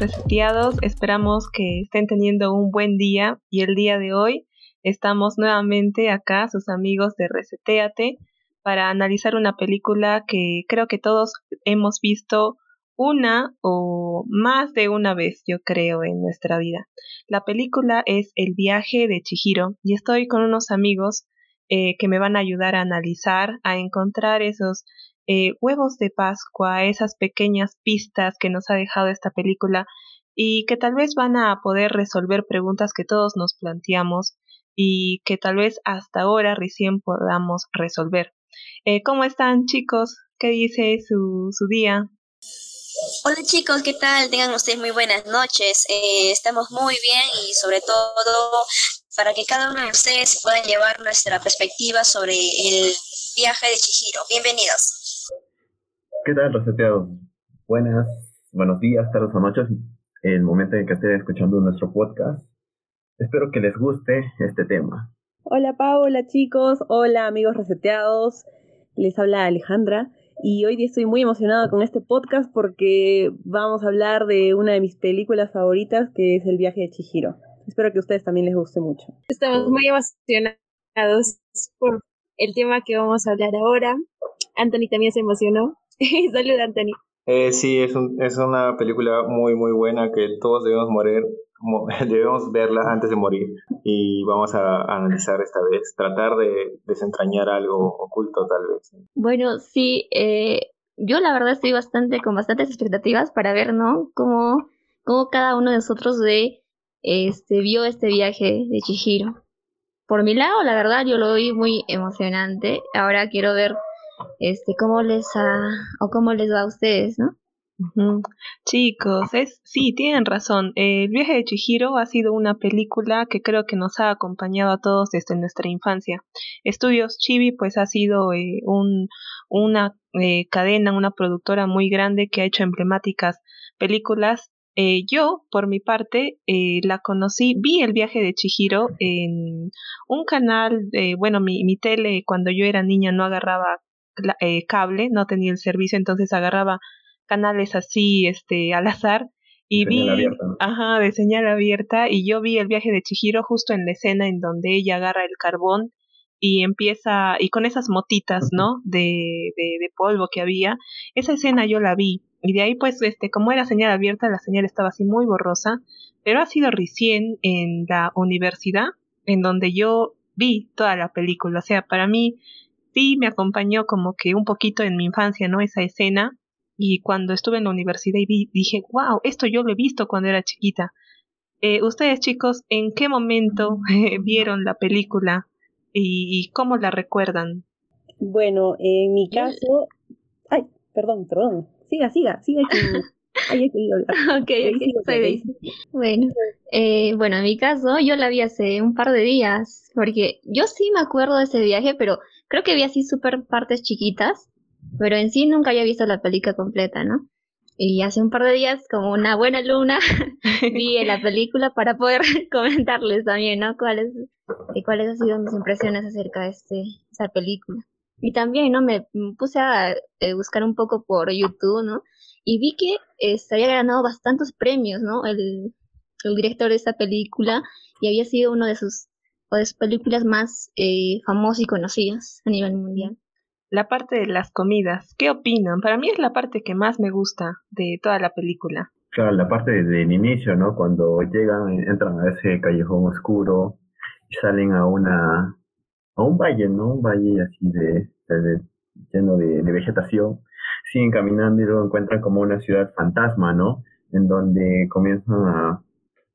reseteados. Esperamos que estén teniendo un buen día y el día de hoy estamos nuevamente acá, sus amigos de Reseteate, para analizar una película que creo que todos hemos visto una o más de una vez, yo creo, en nuestra vida. La película es El viaje de Chihiro y estoy con unos amigos eh, que me van a ayudar a analizar, a encontrar esos eh, huevos de Pascua, esas pequeñas pistas que nos ha dejado esta película y que tal vez van a poder resolver preguntas que todos nos planteamos y que tal vez hasta ahora recién podamos resolver. Eh, ¿Cómo están chicos? ¿Qué dice su, su día? Hola chicos, ¿qué tal? Tengan ustedes muy buenas noches. Eh, estamos muy bien y sobre todo para que cada uno de ustedes puedan llevar nuestra perspectiva sobre el viaje de Chihiro. Bienvenidos. ¿Qué tal, reseteados? Buenas, buenos días, tardes o noches, el momento en que estén escuchando nuestro podcast. Espero que les guste este tema. Hola Pau, hola chicos, hola amigos reseteados, les habla Alejandra y hoy día estoy muy emocionada con este podcast porque vamos a hablar de una de mis películas favoritas que es El viaje de Chihiro. Espero que a ustedes también les guste mucho. Estamos muy emocionados por el tema que vamos a hablar ahora. Anthony también se emocionó. Salud Anthony. Eh, sí, es, un, es una película muy, muy buena que todos debemos morir, mo- debemos verla antes de morir. Y vamos a, analizar esta vez, tratar de desentrañar algo oculto tal vez. Bueno, sí, eh, yo la verdad estoy bastante con bastantes expectativas para ver, ¿no? Cómo, cómo cada uno de nosotros de, este, vio este viaje de Chihiro. Por mi lado, la verdad, yo lo vi muy emocionante. Ahora quiero ver, este, cómo les ha, o cómo les va a ustedes, ¿no? Chicos, es, sí, tienen razón. Eh, El viaje de Chihiro ha sido una película que creo que nos ha acompañado a todos desde nuestra infancia. Estudios Chibi, pues ha sido eh, un, una eh, cadena, una productora muy grande que ha hecho emblemáticas películas. Eh, yo, por mi parte, eh, la conocí, vi el viaje de Chihiro en un canal, bueno, mi, mi tele cuando yo era niña no agarraba eh, cable, no tenía el servicio, entonces agarraba canales así, este, al azar, y vi, abierta, ¿no? ajá, de señal abierta, y yo vi el viaje de Chihiro justo en la escena en donde ella agarra el carbón y empieza, y con esas motitas, ¿no? De, de, de polvo que había, esa escena yo la vi, y de ahí pues, este, como era señal abierta, la señal estaba así muy borrosa, pero ha sido recién en la universidad en donde yo vi toda la película, o sea, para mí sí me acompañó como que un poquito en mi infancia, ¿no? Esa escena, y cuando estuve en la universidad y vi, dije, wow, esto yo lo he visto cuando era chiquita. Eh, ustedes chicos, ¿en qué momento vieron la película y, y cómo la recuerdan? Bueno, en mi caso... Ay, perdón, perdón. Siga, siga, siga. Que... Ay, ok, Daisy, ok, ok, soy. Bueno, eh, bueno, en mi caso, yo la vi hace un par de días, porque yo sí me acuerdo de ese viaje, pero creo que vi así súper partes chiquitas, pero en sí nunca había visto la película completa, ¿no? Y hace un par de días, como una buena luna, vi la película para poder comentarles también, ¿no? Cuáles, cuáles han sido mis impresiones acerca de este, esa película. Y también, ¿no? Me puse a eh, buscar un poco por YouTube, ¿no? Y vi que este, había ganado bastantes premios, ¿no? El, el director de esta película y había sido uno de sus, o de sus películas más eh, famosas y conocidas a nivel mundial. La parte de las comidas, ¿qué opinan? Para mí es la parte que más me gusta de toda la película. Claro, la parte de- del inicio, ¿no? Cuando llegan, entran a ese callejón oscuro y salen a una, a un valle, ¿no? Un valle así de, de- lleno de, de vegetación. Siguen caminando y luego encuentran como una ciudad fantasma, ¿no? En donde comienzan a,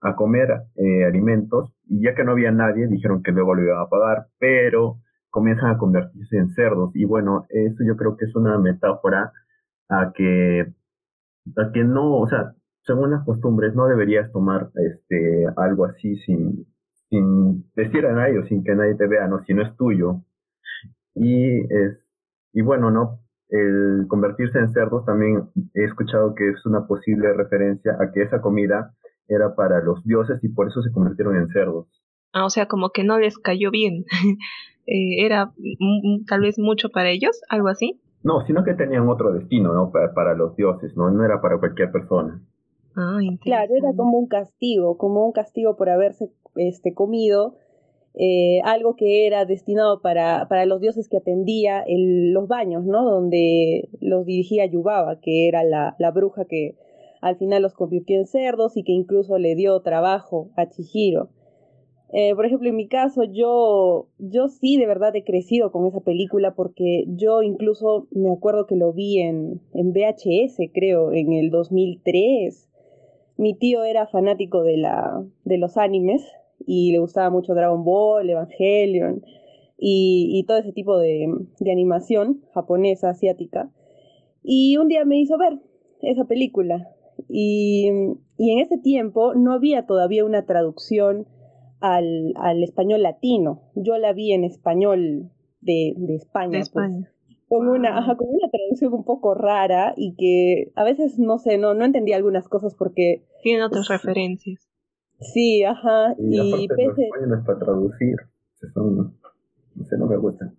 a comer eh, alimentos y ya que no había nadie, dijeron que luego lo iban a pagar, pero comienzan a convertirse en cerdos. Y bueno, eso yo creo que es una metáfora a que, a que no, o sea, según las costumbres, no deberías tomar este algo así sin, sin decir a nadie o sin que nadie te vea, ¿no? Si no es tuyo. Y es, y bueno, ¿no? el convertirse en cerdos también he escuchado que es una posible referencia a que esa comida era para los dioses y por eso se convirtieron en cerdos. Ah, o sea, como que no les cayó bien. Eh, era tal vez mucho para ellos, algo así. No, sino que tenían otro destino, ¿no? Para, para los dioses, ¿no? No era para cualquier persona. Ah, claro, era como un castigo, como un castigo por haberse este, comido eh, algo que era destinado para, para los dioses que atendía el, los baños, ¿no? Donde los dirigía Yubaba, que era la, la bruja que al final los convirtió en cerdos y que incluso le dio trabajo a Chihiro. Eh, por ejemplo, en mi caso, yo, yo sí de verdad he crecido con esa película porque yo incluso me acuerdo que lo vi en, en VHS, creo, en el 2003. Mi tío era fanático de, la, de los animes y le gustaba mucho Dragon Ball, Evangelion y, todo ese tipo de, animación japonesa, asiática. Y un día me hizo ver esa película. Y, en ese tiempo no había todavía una traducción al, español latino. Yo la vi en español de, España. Pues, con una, ah. con una traducción un poco rara y que a veces no sé, no, no entendía algunas cosas porque... Tienen otras referencias. Sí, ajá. Y, y pese... no es para traducir. Son, no me gusta.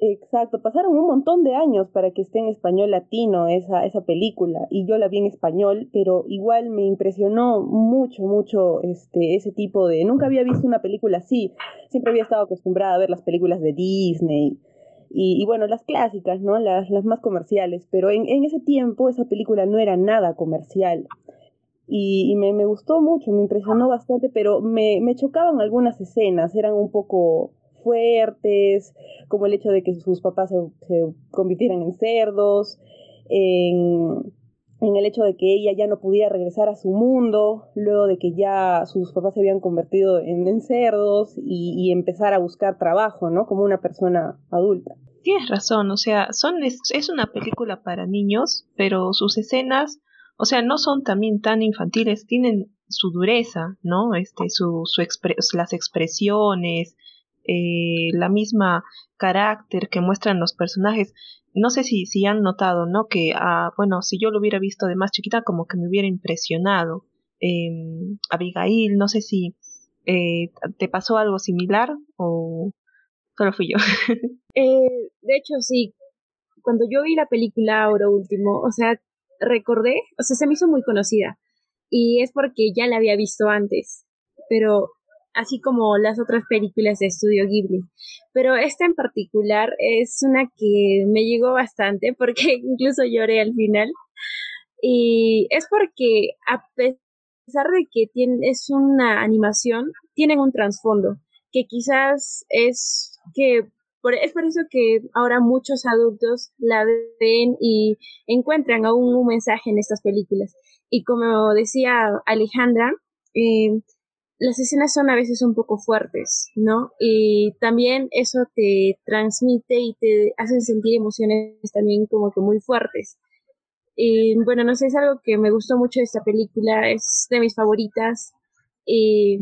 Exacto, pasaron un montón de años para que esté en español latino esa, esa película y yo la vi en español, pero igual me impresionó mucho, mucho este, ese tipo de... Nunca había visto una película así, siempre había estado acostumbrada a ver las películas de Disney y, y bueno, las clásicas, ¿no? Las, las más comerciales, pero en, en ese tiempo esa película no era nada comercial y, me, me, gustó mucho, me impresionó bastante, pero me, me chocaban algunas escenas, eran un poco fuertes, como el hecho de que sus papás se, convirtieran en cerdos, en, el hecho de que ella ya no pudiera regresar a su mundo, luego de que ya sus papás se habían convertido en, cerdos y, empezar a buscar trabajo, ¿no? Como una persona adulta. Tienes razón, o sea, son, es, es una película para niños, pero sus escenas o sea, no son también tan infantiles, tienen su dureza, ¿no? Este, su, su las expresiones, eh, la misma carácter que muestran los personajes. No sé si, si han notado, ¿no? Que, ah, bueno, si yo lo hubiera visto de más chiquita, como que me hubiera impresionado. Eh, Abigail, no sé si eh, te pasó algo similar o solo fui yo. eh, de hecho, sí. Cuando yo vi la película ahora último, o sea, recordé, o sea, se me hizo muy conocida. Y es porque ya la había visto antes, pero así como las otras películas de Estudio Ghibli. Pero esta en particular es una que me llegó bastante porque incluso lloré al final. Y es porque a pesar de que es una animación, tienen un trasfondo que quizás es que es por eso que ahora muchos adultos la ven y encuentran aún un mensaje en estas películas. Y como decía Alejandra, eh, las escenas son a veces un poco fuertes, ¿no? Y también eso te transmite y te hace sentir emociones también como que muy fuertes. Y bueno, no sé, es algo que me gustó mucho de esta película, es de mis favoritas. Y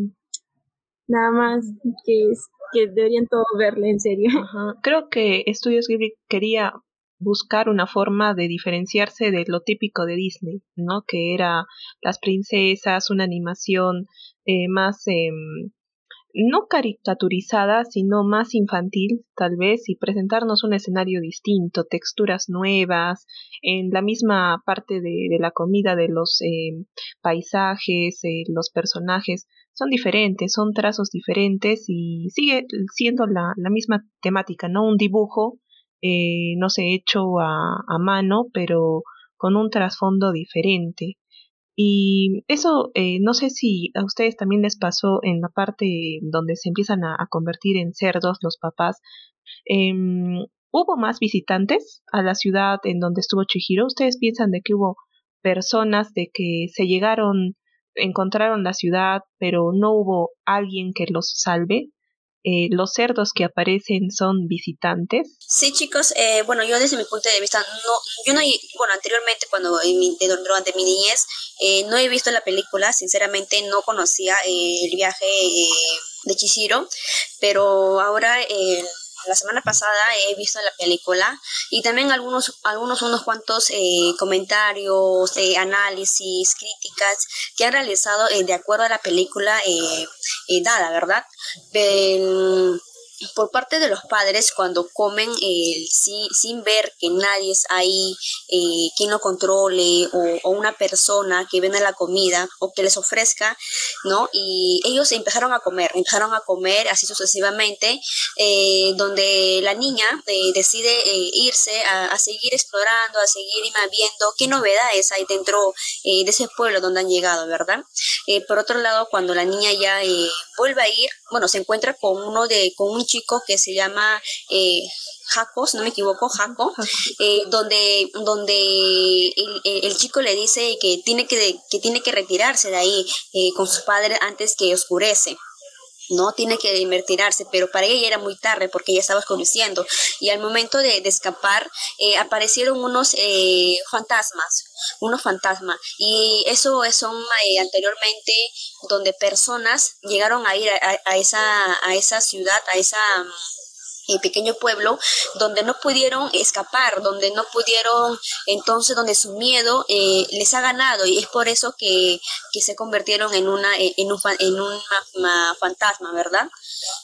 nada más que es que deberían todos verle, en serio. Creo que Estudios Ghibli quería buscar una forma de diferenciarse de lo típico de Disney, ¿no? Que era las princesas, una animación eh, más eh, no caricaturizada, sino más infantil, tal vez, y presentarnos un escenario distinto, texturas nuevas, en la misma parte de, la comida de los eh, paisajes, eh, los personajes, son diferentes, son trazos diferentes y sigue siendo la, misma temática, ¿no? Un dibujo, eh, no sé, hecho a mano, pero con un trasfondo diferente. Y eso, eh, no sé si a ustedes también les pasó en la parte donde se empiezan a, convertir en cerdos los papás. Eh, ¿Hubo más visitantes a la ciudad en donde estuvo Chihiro? ¿Ustedes piensan de que hubo personas de que se llegaron encontraron la ciudad, pero no hubo alguien que los salve. Eh, los cerdos que aparecen son visitantes. Sí, chicos, eh, bueno, yo desde mi punto de vista, no, yo no, bueno, anteriormente cuando durante mi niñez, eh, no he visto la película, sinceramente no conocía el viaje de Chihiro, pero ahora la semana pasada he visto la película y también algunos, algunos unos cuantos eh, comentarios, eh, análisis, críticas que han realizado eh, de acuerdo a la película dada, ¿verdad? Por parte de los padres cuando comen eh, sin, sin, ver que nadie es ahí, eh, quien lo controle o, una persona que vende la comida o que les ofrezca, ¿no? Y ellos empezaron a comer, empezaron a comer así sucesivamente, eh, donde la niña decide irse a, seguir explorando, a seguir viendo qué novedades hay dentro de ese pueblo donde han llegado, ¿verdad? por otro lado, cuando la niña ya vuelve a ir, bueno, se encuentra con uno de, con un chico que se llama eh, Jaco, si no me equivoco, Jaco, eh, donde, donde el, chico le dice que tiene que, que tiene que retirarse de ahí eh, con su padre antes que oscurece. ¿No? Tiene que retirarse, pero para ella era muy tarde porque ella estaba oscureciendo. Y al momento de, escapar, eh, aparecieron unos fantasmas, unos fantasmas. Y eso son anteriormente donde personas llegaron a ir a, esa, a esa ciudad, a esa mm, eh, pequeño pueblo donde no pudieron escapar, donde no pudieron, entonces donde su miedo eh, les ha ganado y es por eso que, se convirtieron en una en un, en un fantasma, ¿verdad?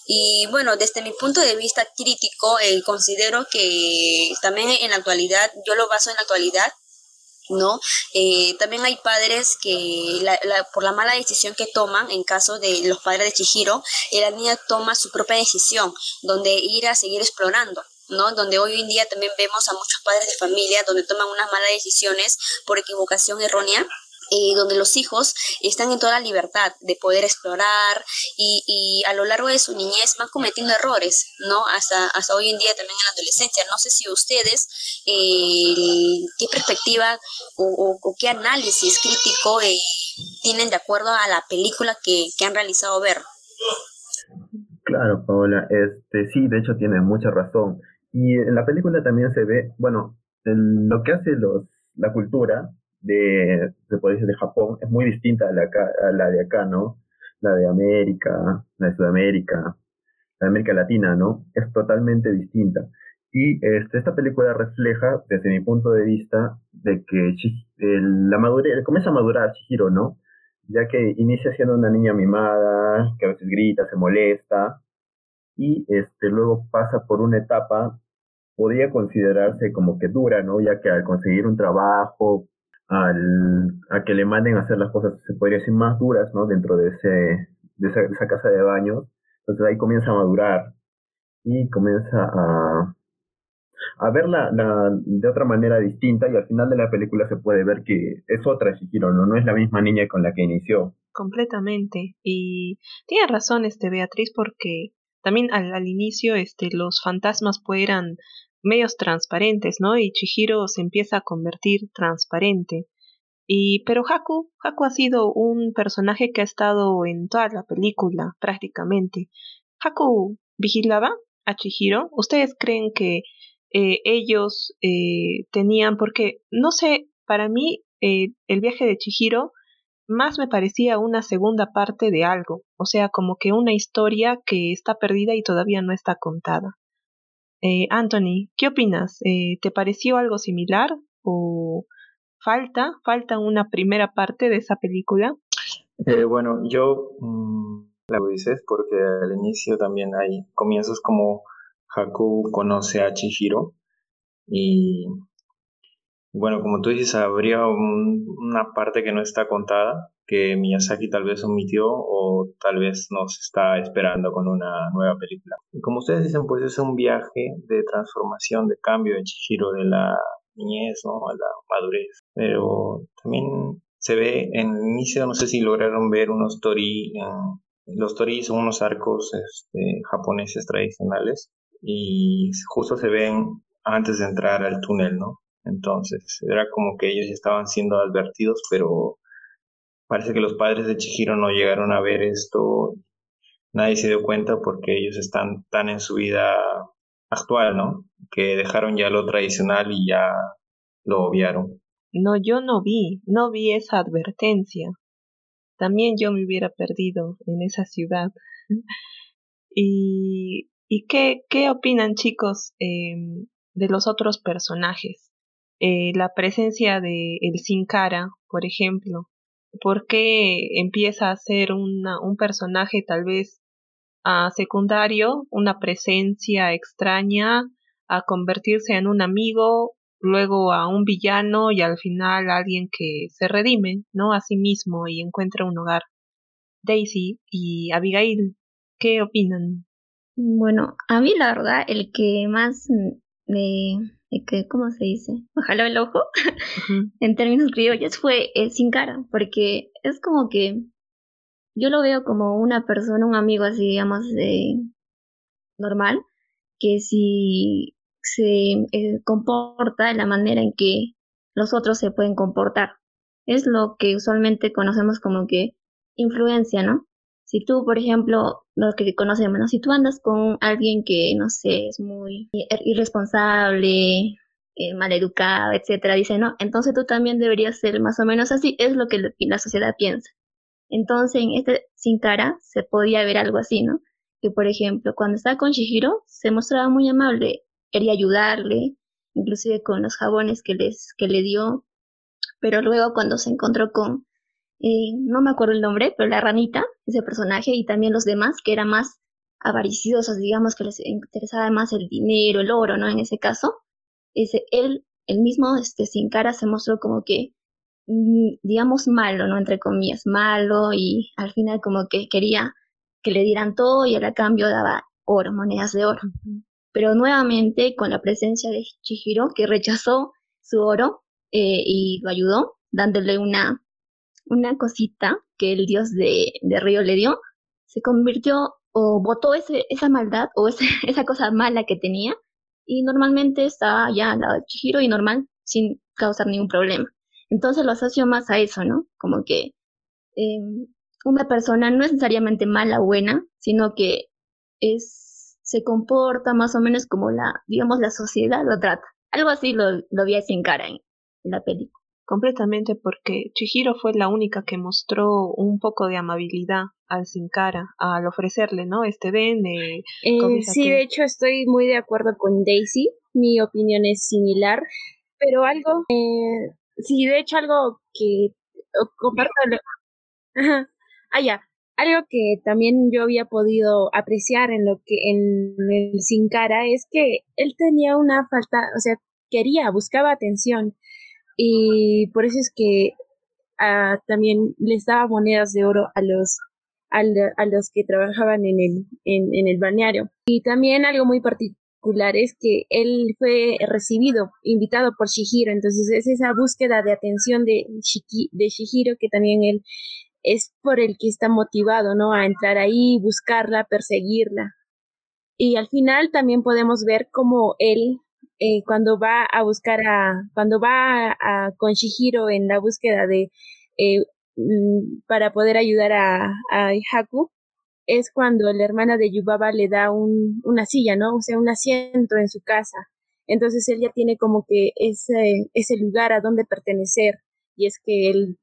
Y bueno, desde mi punto de vista crítico, eh, considero que también en la actualidad, yo lo baso en la actualidad, ¿no? Eh, también hay padres que por la mala decisión que toman, en caso de los padres de Chihiro, eh, la niña toma su propia decisión, donde ir a seguir explorando. ¿no? Donde hoy en día también vemos a muchos padres de familia donde toman unas malas decisiones por equivocación errónea eh, donde los hijos están en toda la libertad de poder explorar y, a lo largo de su niñez van cometiendo errores, ¿no? Hasta, hasta hoy en día también en la adolescencia. No sé si ustedes, eh, qué perspectiva o, qué análisis crítico eh, tienen de acuerdo a la película que, que han realizado ver. Claro, Paola, este, sí, de hecho tiene mucha razón. Y en la película también se ve, bueno, lo que hace los, la cultura de, se puede decir, de Japón es muy distinta a la, a la de acá, ¿no? La de América, la de Sudamérica, la de América Latina, ¿no? Es totalmente distinta. Y este, esta película refleja, desde mi punto de vista, de que la madurez, comienza a madurar Chihiro, ¿no? Ya que inicia siendo una niña mimada, que a veces grita, se molesta, y este, luego pasa por una etapa, podría considerarse como que dura, ¿no? Ya que al conseguir un trabajo, al, a que le manden a hacer las cosas, se podría decir, más duras, ¿no? Dentro de, ese, de esa, casa de baños. Entonces ahí comienza a madurar y comienza a, a verla la, de otra manera distinta y al final de la película se puede ver que es otra Shihiro, ¿no? No es la misma niña con la que inició. Completamente. Y tiene razón este Beatriz porque también al, al inicio este los fantasmas pues eran medios transparentes, ¿no? Y Chihiro se empieza a convertir transparente. Y pero Haku, Haku ha sido un personaje que ha estado en toda la película prácticamente. Haku vigilaba a Chihiro. ¿Ustedes creen que eh, ellos eh, tenían, porque no sé, para mí eh, el viaje de Chihiro más me parecía una segunda parte de algo, o sea, como que una historia que está perdida y todavía no está contada. Eh, Anthony, ¿qué opinas? Eh, ¿Te pareció algo similar o falta, falta una primera parte de esa película? Eh, bueno, yo mm, la dices porque al inicio también hay comienzos como Haku conoce a Chihiro y bueno, como tú dices, habría una parte que no está contada que Miyazaki tal vez omitió o tal vez nos está esperando con una nueva película. Y como ustedes dicen, pues es un viaje de transformación, de cambio de Chihiro de la niñez ¿no? a la madurez. Pero también se ve en el inicio, no sé si lograron ver unos tori. los tori son unos arcos este, japoneses tradicionales y justo se ven antes de entrar al túnel, ¿no? Entonces, era como que ellos estaban siendo advertidos, pero Parece que los padres de Chihiro no llegaron a ver esto, nadie se dio cuenta porque ellos están tan en su vida actual, ¿no? Que dejaron ya lo tradicional y ya lo obviaron. No, yo no vi, no vi esa advertencia. También yo me hubiera perdido en esa ciudad. y ¿Y qué, qué opinan chicos em, de los otros personajes? Eh, la presencia de el Sin Cara, por ejemplo. ¿Por qué empieza a ser una, un personaje tal vez a secundario, una presencia extraña, a convertirse en un amigo, luego a un villano y al final alguien que se redime, ¿no? A sí mismo y encuentra un hogar. Daisy y Abigail, ¿qué opinan? Bueno, a mí la verdad, el que más me, que, ¿cómo se dice? Ojalá el ojo, en términos criollos, fue el sin cara, porque es como que yo lo veo como una persona, un amigo así, digamos, de normal, que si se eh, comporta de la manera en que los otros se pueden comportar. Es lo que usualmente conocemos como que influencia, ¿no? Si tú, por ejemplo, lo que conocemos, ¿no? Si tú andas con alguien que, no sé, es muy irresponsable, eh, maleducado, etcétera, dice, no, entonces tú también deberías ser más o menos así, es lo que la sociedad piensa. Entonces, en este Sin Cara se podía ver algo así, ¿no? Que, por ejemplo, cuando estaba con Shihiro, se mostraba muy amable, quería ayudarle, inclusive con los jabones que, les, que le dio, pero luego cuando se encontró con, eh, no me acuerdo el nombre, pero la ranita, ese personaje, y también los demás, que eran más avariciosos, digamos, que les interesaba más el dinero, el oro, ¿no? En ese caso, ese, él, el mismo, este, Sin Cara, se mostró como que Mm, digamos, malo, ¿no? Entre comillas, malo y al final como que quería que le dieran todo y a cambio daba oro, monedas de oro. Pero nuevamente con la presencia de Chihiro, que rechazó su oro eh, y lo ayudó, dándole una, una cosita que el dios de, de Río le dio, se convirtió o botó ese, esa maldad o ese, esa cosa mala que tenía y normalmente estaba ya al lado de Chihiro y normal, sin causar ningún problema. Entonces lo asocio más a eso, ¿no? Como que em, una persona no es necesariamente mala o buena, sino que es, se comporta más o menos como la, digamos, la sociedad lo trata. Algo así lo, lo vi sin cara en, la película. Completamente, porque Chihiro fue la única que mostró un poco de amabilidad al sin cara, al ofrecerle, ¿no? Este ven. Eh, eh sí, de hecho estoy muy de acuerdo con Daisy. Mi opinión es similar, pero algo eh, Sí, de hecho algo que comparto... Ah, ya. Algo que también yo había podido apreciar en lo que en el Sin Cara es que él tenía una falta, o sea, quería, buscaba atención y por eso es que ah, también les daba monedas de oro a los a, los que trabajaban en el en, el balneario y también algo muy particular es que él fue recibido, invitado por Shihiro, entonces es esa búsqueda de atención de, de Shihiro que también él es por el que está motivado, ¿no? A entrar ahí, buscarla, perseguirla. Y al final también podemos ver cómo él, eh, cuando va a buscar a, cuando va a, con Shihiro en la búsqueda de, eh, mm, para poder ayudar a, a Haku, es cuando la hermana de Yubaba le da un, una silla, ¿no? O sea, un asiento en su casa. Entonces él ya tiene como que ese, ese lugar a donde pertenecer. Y es que él,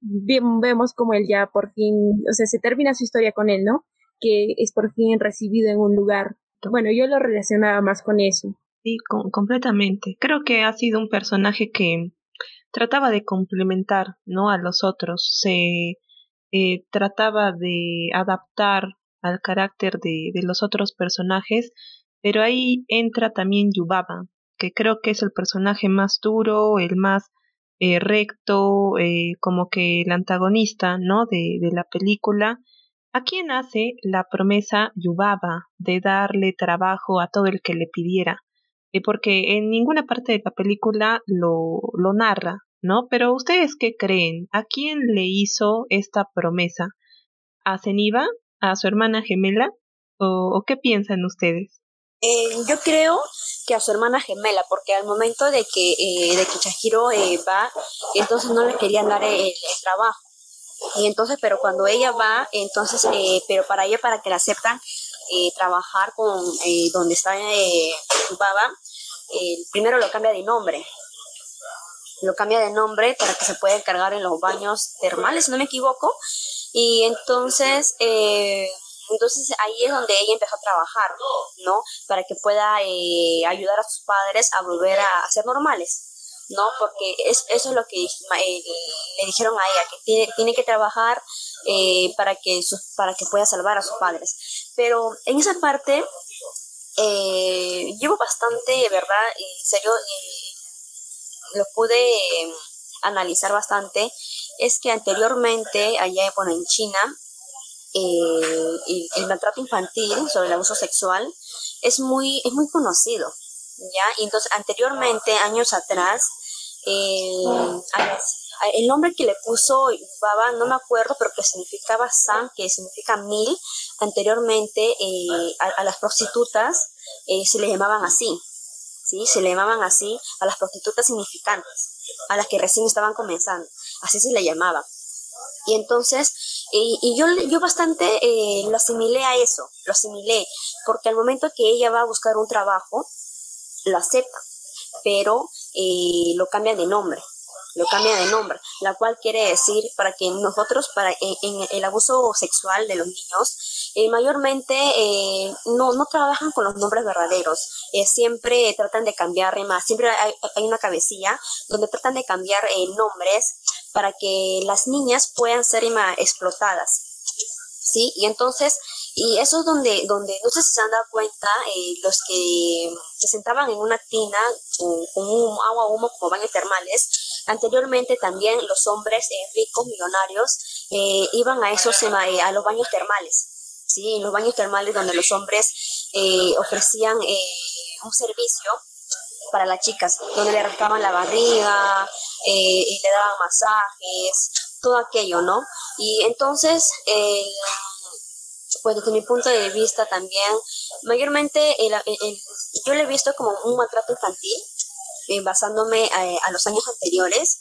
vemos como él ya por fin, o sea, se termina su historia con él, ¿no? Que es por fin recibido en un lugar. Bueno, yo lo relacionaba más con eso. Sí, completamente. Creo que ha sido un personaje que trataba de complementar, ¿no? A los otros. Se eh, trataba de adaptar al carácter de, de, los otros personajes, pero ahí entra también Yubaba, que creo que es el personaje más duro, el más eh, recto, eh, como que el antagonista, ¿no? De, de la película. ¿A quién hace la promesa Yubaba de darle trabajo a todo el que le pidiera? Porque en ninguna parte de la película lo, lo narra, ¿no? Pero ustedes qué creen? ¿A quién le hizo esta promesa? ¿A Zeniba? ¿A su hermana gemela? ¿O, qué piensan ustedes? Eh, yo creo que a su hermana gemela, porque al momento de que, eh, de que Chahiro eh, va, entonces no le querían dar el, trabajo. Y entonces, pero cuando ella va, entonces, pero para ella, para que la aceptan trabajar con donde está su baba, primero lo cambia de nombre lo cambia de nombre para que se pueda encargar en los baños termales, si no me equivoco. Y entonces, eh, entonces ahí es donde ella empezó a trabajar, ¿no? Para que pueda eh, ayudar a sus padres a volver a, ser normales. ¿No? Porque es, eso es lo que eh, le dijeron a ella, que tiene, tiene que trabajar eh, para, que para que pueda salvar a sus padres. Pero en esa parte eh, llevo bastante, ¿verdad? En serio, lo pude analizar bastante. Es que anteriormente, allá bueno, en China, el, el maltrato infantil sobre el abuso sexual es muy, es muy conocido. ¿Ya? Y entonces, anteriormente, años atrás, el, el nombre que le puso Baba, no me acuerdo, pero que significaba San, que significa mil, anteriormente eh, a, las prostitutas eh, se le llamaban así, ¿sí? Se le llamaban así a las prostitutas significantes, a las que recién estaban comenzando, así se le llamaba. Y entonces, y yo, yo bastante eh, lo asimilé a eso, lo asimilé, porque al momento que ella va a buscar un trabajo, lo acepta, pero eh, lo cambian de nombre, lo cambia de nombre, la cual quiere decir para que nosotros, para en, el abuso sexual de los niños, eh, mayormente eh, no, no trabajan con los nombres verdaderos, siempre tratan de cambiar más, siempre hay, hay, una cabecilla donde tratan de cambiar nombres para que las niñas puedan ser explotadas. ¿Sí? Y entonces y eso es donde, donde no sé si se han dado cuenta, eh, los que se sentaban en una tina con, un agua humo como baños termales, anteriormente también los hombres eh, ricos, millonarios, eh, iban a esos a los baños termales, ¿sí? Los baños termales donde los hombres ofrecían un servicio para las chicas, donde le rascaban la barriga, y le daban masajes, todo aquello, ¿no? Y entonces, pues desde mi punto de vista también, mayormente yo lo he visto como un maltrato infantil, eh, basándome eh, a, los años anteriores,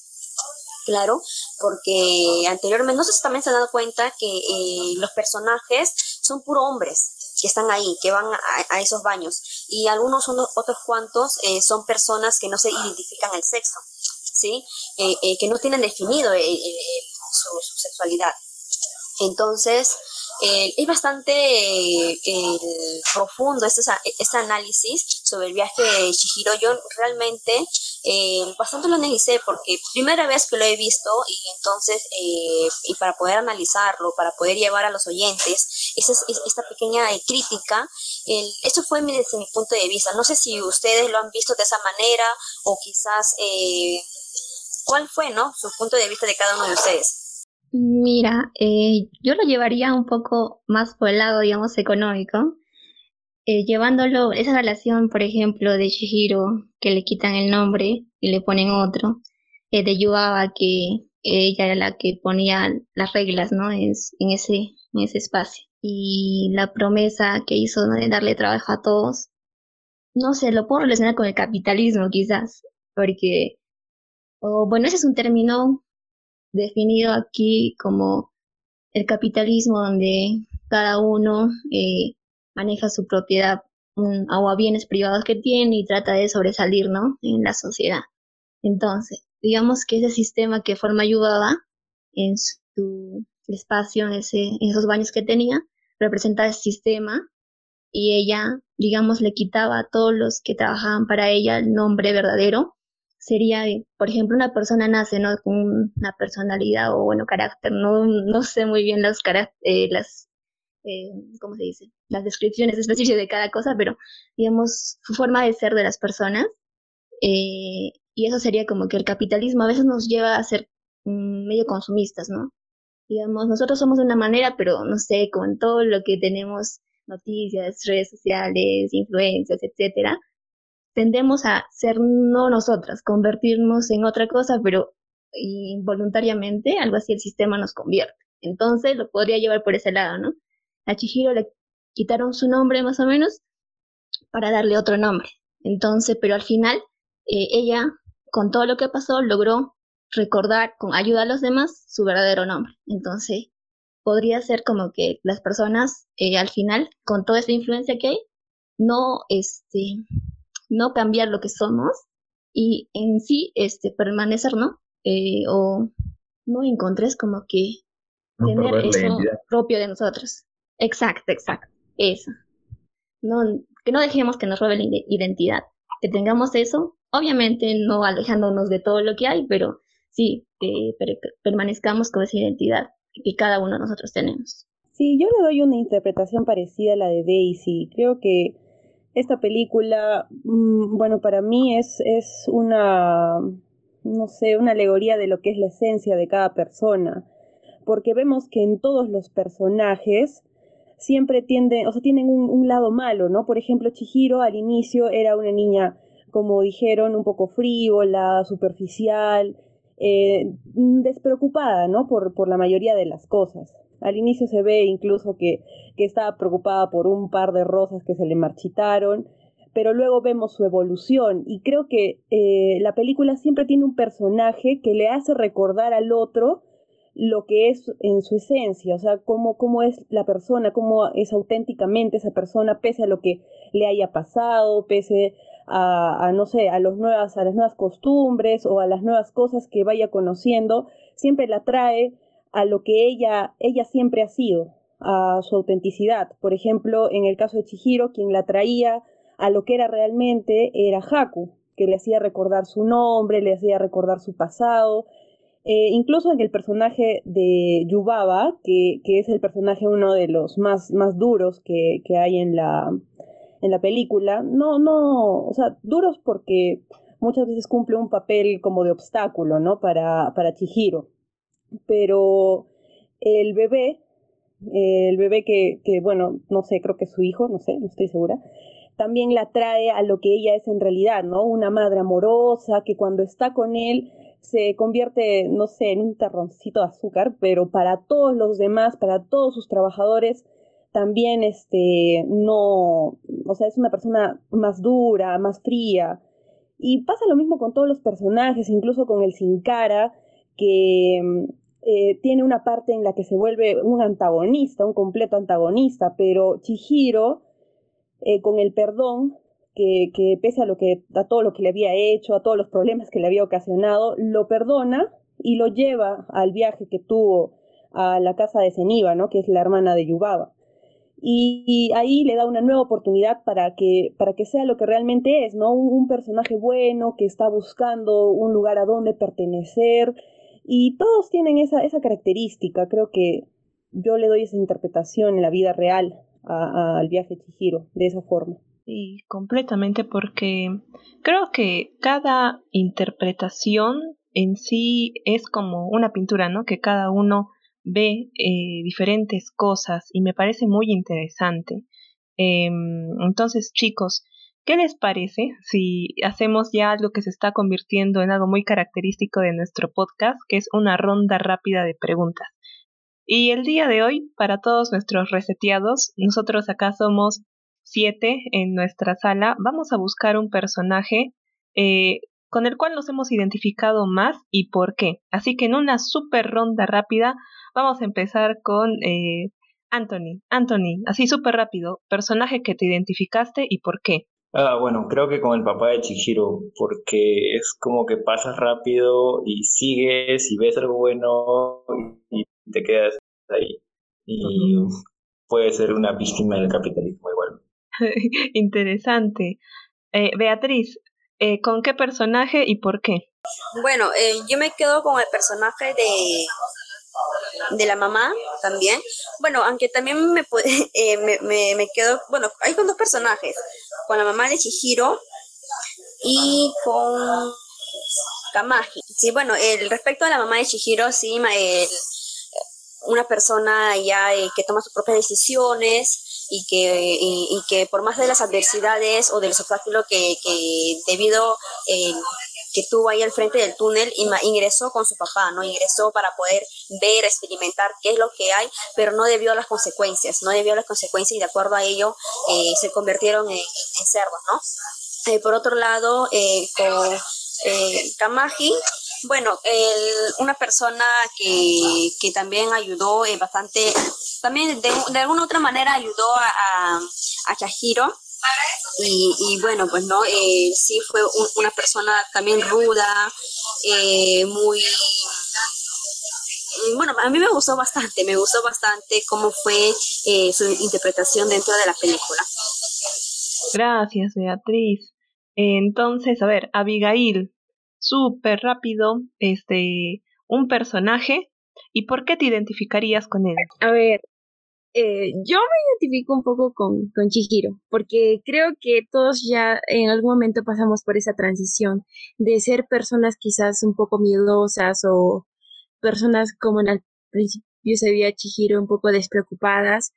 claro, porque anteriormente, no sé si también se han dado cuenta que eh, los personajes son puro hombres que están ahí, que van a, esos baños, y algunos otros cuantos son personas que no se identifican el sexo, ¿sí? que no tienen definido su sexualidad. Entonces, eh, es bastante eh, profundo este, este, análisis sobre el viaje de Chihiro. Yo realmente eh, bastante lo analicé porque primera vez que lo he visto y entonces, y para poder analizarlo, para poder llevar a los oyentes esa, esta pequeña crítica, eso fue desde mi punto de vista. No sé si ustedes lo han visto de esa manera o quizás cuál fue ¿no? su punto de vista de cada uno de ustedes. Mira, eh, yo lo llevaría un poco más por el lado, digamos, económico, eh, llevándolo, esa relación, por ejemplo, de Shihiro, que le quitan el nombre y le ponen otro, eh, de Yuaba, que ella era la que ponía las reglas, ¿no? en, ese, en ese espacio. Y la promesa que hizo de darle trabajo a todos, no sé, lo puedo relacionar con el capitalismo quizás, porque, o bueno, ese es un término definido aquí como el capitalismo donde cada uno eh, maneja su propiedad o a bienes privados que tiene y trata de sobresalir ¿no? en la sociedad. Entonces, digamos que ese sistema que forma ayudaba en su espacio, en, ese, en esos baños que tenía, representaba el sistema y ella, digamos, le quitaba a todos los que trabajaban para ella el nombre verdadero sería, por ejemplo, una persona nace ¿no? con una personalidad o, bueno, carácter, no, no sé muy bien las, eh, las eh, ¿cómo se dice? Las descripciones específicas de cada cosa, pero, digamos, su forma de ser de las personas. Eh, y eso sería como que el capitalismo a veces nos lleva a ser mm, medio consumistas, ¿no? Digamos, nosotros somos de una manera, pero no sé, con todo lo que tenemos, noticias, redes sociales, influencias, etcétera, tendemos a ser no nosotras, convertirnos en otra cosa, pero involuntariamente algo así el sistema nos convierte. Entonces lo podría llevar por ese lado, ¿no? A Chihiro le quitaron su nombre más o menos para darle otro nombre. Entonces, pero al final eh, ella, con todo lo que pasó, logró recordar con ayuda a los demás su verdadero nombre. Entonces, podría ser como que las personas eh, al final, con toda esta influencia que hay, no este, no cambiar lo que somos y en sí este permanecer, ¿no? Eh, o no encontres como que tener eso propio de nosotros. Exacto, exacto. Eso. No, que no dejemos que nos robe la identidad. Que tengamos eso, obviamente no alejándonos de todo lo que hay, pero sí, que permanezcamos con esa identidad que cada uno de nosotros tenemos. Sí, yo le doy una interpretación parecida a la de Daisy. Creo que esta película, mm, bueno, para mí es, es una, no sé, una alegoría de lo que es la esencia de cada persona, porque vemos que en todos los personajes siempre tienden, o sea, tienen un, lado malo, ¿no? Por ejemplo, Chihiro al inicio era una niña, como dijeron, un poco frívola, superficial, eh, despreocupada, ¿no? Por, por la mayoría de las cosas. Al inicio se ve incluso que, que estaba preocupada por un par de rosas que se le marchitaron, pero luego vemos su evolución y creo que eh, la película siempre tiene un personaje que le hace recordar al otro lo que es en su esencia, o sea, cómo, cómo es la persona, cómo es auténticamente esa persona, pese a lo que le haya pasado, pese a, a, no sé, a, los nuevas, a las nuevas costumbres o a las nuevas cosas que vaya conociendo, siempre la trae a lo que ella, ella siempre ha sido, a su autenticidad. Por ejemplo, en el caso de Chihiro, quien la traía a lo que era realmente era Haku, que le hacía recordar su nombre, le hacía recordar su pasado. Eh, incluso en el personaje de Yubaba, que, que, es el personaje uno de los más, más duros que, que hay en la, en la película, no, no, o sea, duros porque muchas veces cumple un papel como de obstáculo, ¿no? Para, para Chihiro pero el bebé, el bebé que, que, bueno, no sé, creo que es su hijo, no sé, no estoy segura, también la trae a lo que ella es en realidad, ¿no? Una madre amorosa que cuando está con él se convierte, no sé, en un terroncito de azúcar, pero para todos los demás, para todos sus trabajadores, también este, no, o sea, es una persona más dura, más fría. Y pasa lo mismo con todos los personajes, incluso con el Sin Cara, que mm, eh, tiene una parte en la que se vuelve un antagonista, un completo antagonista, pero Chihiro, eh, con el perdón, que, pese a, lo que, a todo lo que le había hecho, a todos los problemas que le había ocasionado, lo perdona y lo lleva al viaje que tuvo a la casa de Zeniba, ¿no? que es la hermana de Yubaba. Y, ahí le da una nueva oportunidad para que, para que sea lo que realmente es, ¿no? un personaje bueno que está buscando un lugar a donde pertenecer, y todos tienen esa, esa característica. Creo que yo le doy esa interpretación en la vida real al viaje Chihiro, de esa forma. Sí, completamente, porque creo que cada interpretación en sí es como una pintura, ¿no? Que cada uno ve eh, diferentes cosas y me parece muy interesante. Em, entonces, chicos, ¿Qué les parece si hacemos ya algo que se está convirtiendo en algo muy característico de nuestro podcast, que es una ronda rápida de preguntas? Y el día de hoy, para todos nuestros reseteados, nosotros acá somos siete en nuestra sala, vamos a buscar un personaje eh, con el cual nos hemos identificado más y por qué. Así que en una super ronda rápida vamos a empezar con eh, Anthony. Anthony, así súper rápido, personaje que te identificaste y por qué. Ah, bueno, creo que con el papá de Chihiro, porque es como que pasas rápido y sigues y ves algo bueno y, te quedas ahí. Y puede ser una víctima del capitalismo igual. Interesante. Eh, Beatriz, eh, ¿con qué personaje y por qué? Bueno, eh, yo me quedo con el personaje de de la mamá también. Bueno, aunque también me, eh, me, me, quedo, bueno, hay con dos personajes, con la mamá de Chihiro y con Kamaji. Sí, bueno, el, respecto a la mamá de Chihiro, sí, el, una persona ya eh, que toma sus propias decisiones y que, y, que por más de las adversidades o de los obstáculos que, que debido eh, que tuvo ahí al frente del túnel y ingresó con su papá, ¿no? Ingresó para poder ver, experimentar qué es lo que hay, pero no debió a las consecuencias, no debió a las consecuencias y de acuerdo a ello eh, se convirtieron en, cerdos, ¿no? Eh, por otro lado, eh, con Kamaji, bueno, una persona que, que también ayudó bastante, también de, de, alguna otra manera ayudó a, a, a y, y, bueno, pues no, eh, sí fue una persona también ruda, eh, muy, mm, bueno, a mí me gustó bastante, me gustó bastante cómo fue eh, su interpretación dentro de la película. Gracias, Beatriz. Entonces, a ver, Abigail, súper rápido, este, un personaje, ¿y por qué te identificarías con él? A ver, eh, yo me identifico un poco con, con Chihiro, porque creo que todos ya en algún momento pasamos por esa transición de ser personas quizás un poco miedosas o personas como en el principio se veía Chihiro un poco despreocupadas,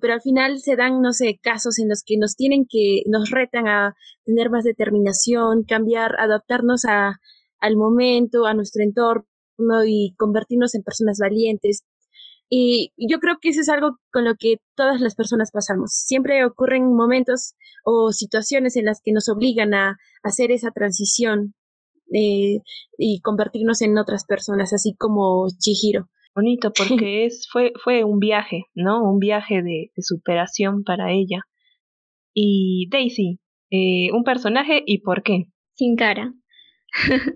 pero al final se dan, no sé, casos en los que nos tienen que, nos retan a tener más determinación, cambiar, adaptarnos a, al momento, a nuestro entorno y convertirnos en personas valientes. Y yo creo que eso es algo con lo que todas las personas pasamos. Siempre ocurren momentos o situaciones en las que nos obligan a hacer esa transición eh, y convertirnos en otras personas, así como Chihiro. Bonito, porque es, fue, fue un viaje, ¿no? Un viaje de, superación para ella. Y Daisy, eh, un personaje y por qué. Sin cara.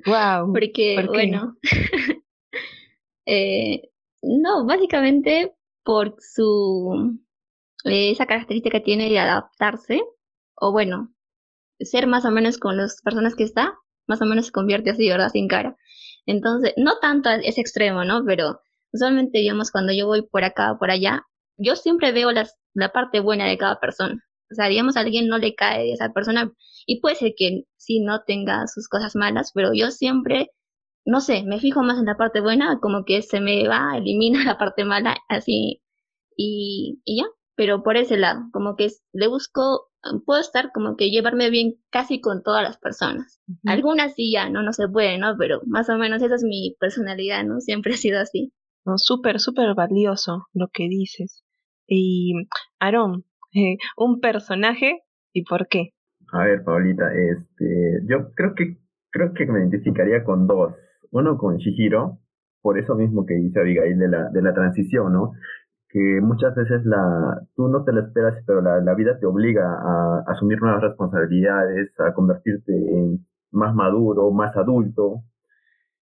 Wow. porque, bueno, eh, no, básicamente por su eh, esa característica que tiene de adaptarse, o bueno, ser más o menos con las personas que está, más o menos se convierte así, ¿verdad? Sin cara. Entonces, no tanto es extremo, ¿no? Pero usualmente, digamos, cuando yo voy por acá o por allá, yo siempre veo las, la parte buena de cada persona. O sea, digamos, a alguien no le cae de esa persona y puede ser que sí no tenga sus cosas malas, pero yo siempre no sé, me fijo más en la parte buena, como que se me va, elimina la parte mala, así, y, y ya, pero por ese lado, como que le busco, puedo estar como que llevarme bien casi con todas las personas. Algunas sí ya, no, no se puede, ¿no? Pero más o menos esa es mi personalidad, ¿no? Siempre ha sido así. No, súper, súper valioso lo que dices. Y, Aaron, eh, un personaje y por qué. A ver, Paulita, este, yo creo que creo que me identificaría con dos uno con Shihiro, por eso mismo que dice Abigail de la, de la transición, ¿no? Que muchas veces la, tú no te lo esperas, pero la, la vida te obliga a, asumir nuevas responsabilidades, a convertirte en más maduro, más adulto,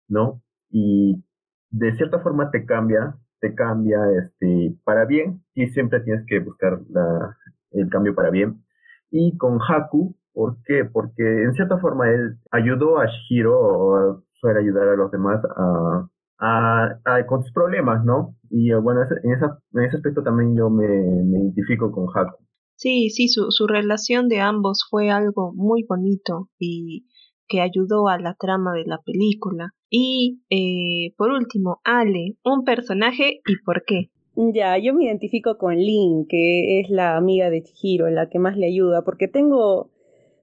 ¿no? Y de cierta forma te cambia, te cambia este, para bien y siempre tienes que buscar la, el cambio para bien. Y con Haku, ¿por qué? Porque en cierta forma él ayudó a Shihiro suele ayudar a los demás a, a, con sus problemas, ¿no? Y eh, bueno, en, esa, en ese aspecto también yo me, identifico con Haku. Sí, sí, su, su relación de ambos fue algo muy bonito y que ayudó a la trama de la película. Y eh, por último, Ale, un personaje y por qué. Ya, yo me identifico con Lin, que es la amiga de Chihiro, la que más le ayuda, porque tengo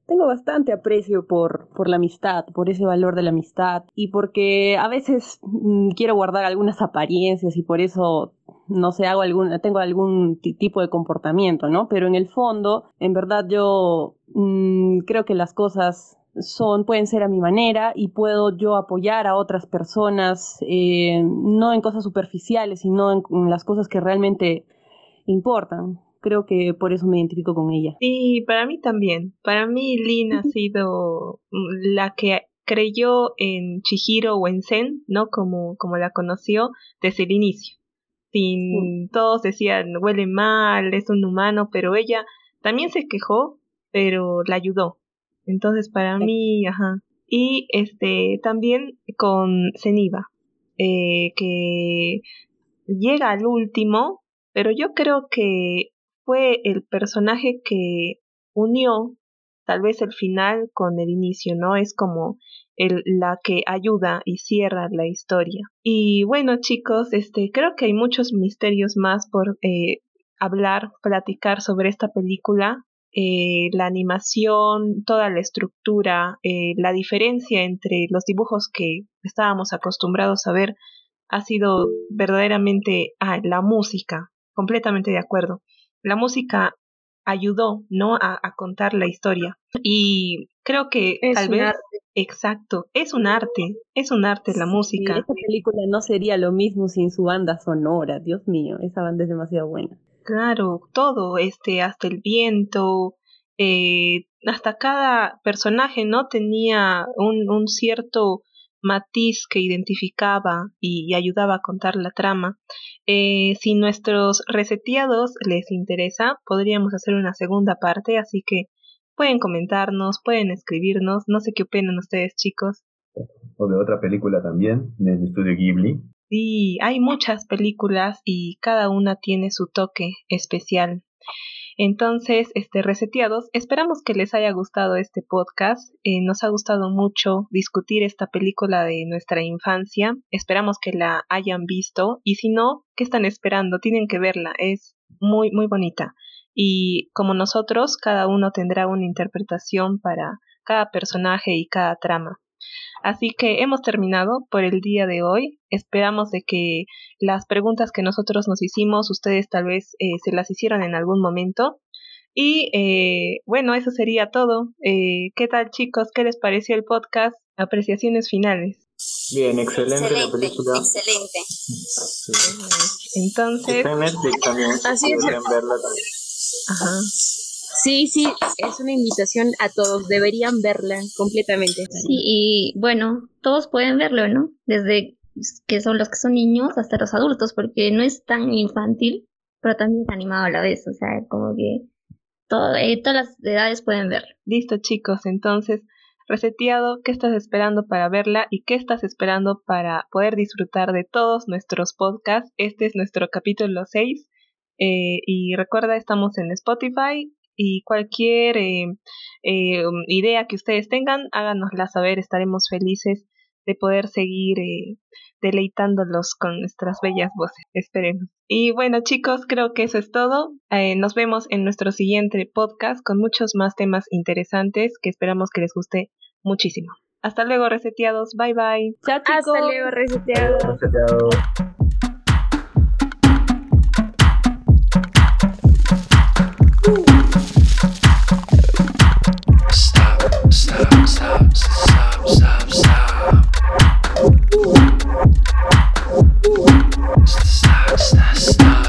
tengo bastante aprecio por, por la amistad, por ese valor de la amistad y porque a veces mm, quiero guardar algunas apariencias y por eso, no sé, hago algún, tengo algún tipo de comportamiento, ¿no? Pero en el fondo, en verdad yo mm, creo que las cosas son, pueden ser a mi manera y puedo yo apoyar a otras personas, eh, no en cosas superficiales, sino en las cosas que realmente importan creo que por eso me identifico con ella. Sí, para mí también. Para mí Lin ha sido mm, la que creyó en Chihiro o en Zen, ¿no? Como, como la conoció desde el inicio. Sin, todos decían, huele mal, es un humano, pero ella también se quejó, pero la ayudó. Entonces, para mí, ajá. Y este, también con Zeniba, eh, que llega al último, pero yo creo que fue el personaje que unió tal vez el final con el inicio, ¿no? Es como el, la que ayuda y cierra la historia. Y bueno, chicos, este, creo que hay muchos misterios más por eh, hablar, platicar sobre esta película. Eh, la animación, toda la estructura, eh, la diferencia entre los dibujos que estábamos acostumbrados a ver ha sido verdaderamente ah, la música, completamente de acuerdo la música ayudó, ¿no? A, contar la historia. Y creo que tal vez... Exacto, es un arte, es un arte la música. esta película no sería lo mismo sin su banda sonora, Dios mío, esa banda es demasiado buena. Claro, todo, este, hasta el viento, eh, hasta cada personaje, ¿no? Tenía un, un cierto matiz que identificaba y, ayudaba a contar la trama. Eh, si nuestros reseteados les interesa, podríamos hacer una segunda parte, así que pueden comentarnos, pueden escribirnos, no sé qué opinan ustedes chicos. O de otra película también, del estudio Ghibli. Sí, hay muchas películas y cada una tiene su toque especial. Entonces, este, reseteados, esperamos que les haya gustado este podcast. Eh, nos ha gustado mucho discutir esta película de nuestra infancia. Esperamos que la hayan visto y si no, ¿qué están esperando? Tienen que verla. Es muy, muy bonita. Y como nosotros, cada uno tendrá una interpretación para cada personaje y cada trama. Así que hemos terminado por el día de hoy. Esperamos de que las preguntas que nosotros nos hicimos, ustedes tal vez eh, se las hicieron en algún momento. Y eh, bueno, eso sería todo. Eh, ¿Qué tal chicos? ¿Qué les pareció el podcast? Apreciaciones finales. Bien, excelente, la película. Excelente. Entonces. también. Así es. Verla Ajá. Sí, sí, es una invitación a todos, deberían verla completamente. Sí, y bueno, todos pueden verlo, ¿no? Desde que son los que son niños hasta los adultos, porque no es tan infantil, pero también es animado a la vez, o sea, como que todo, eh, todas las edades pueden verlo. Listo, chicos, entonces, reseteado, ¿qué estás esperando para verla y qué estás esperando para poder disfrutar de todos nuestros podcasts? Este es nuestro capítulo 6. Eh, y recuerda, estamos en Spotify, y cualquier eh, eh, um, idea que ustedes tengan, háganosla saber, estaremos felices de poder seguir eh, deleitándolos con nuestras bellas voces, esperemos. Y bueno chicos, creo que eso es todo. nos vemos en nuestro siguiente podcast con muchos más temas interesantes que esperamos que les guste muchísimo. Hasta luego reseteados, bye bye. Chao chicos. Hasta luego reseteados.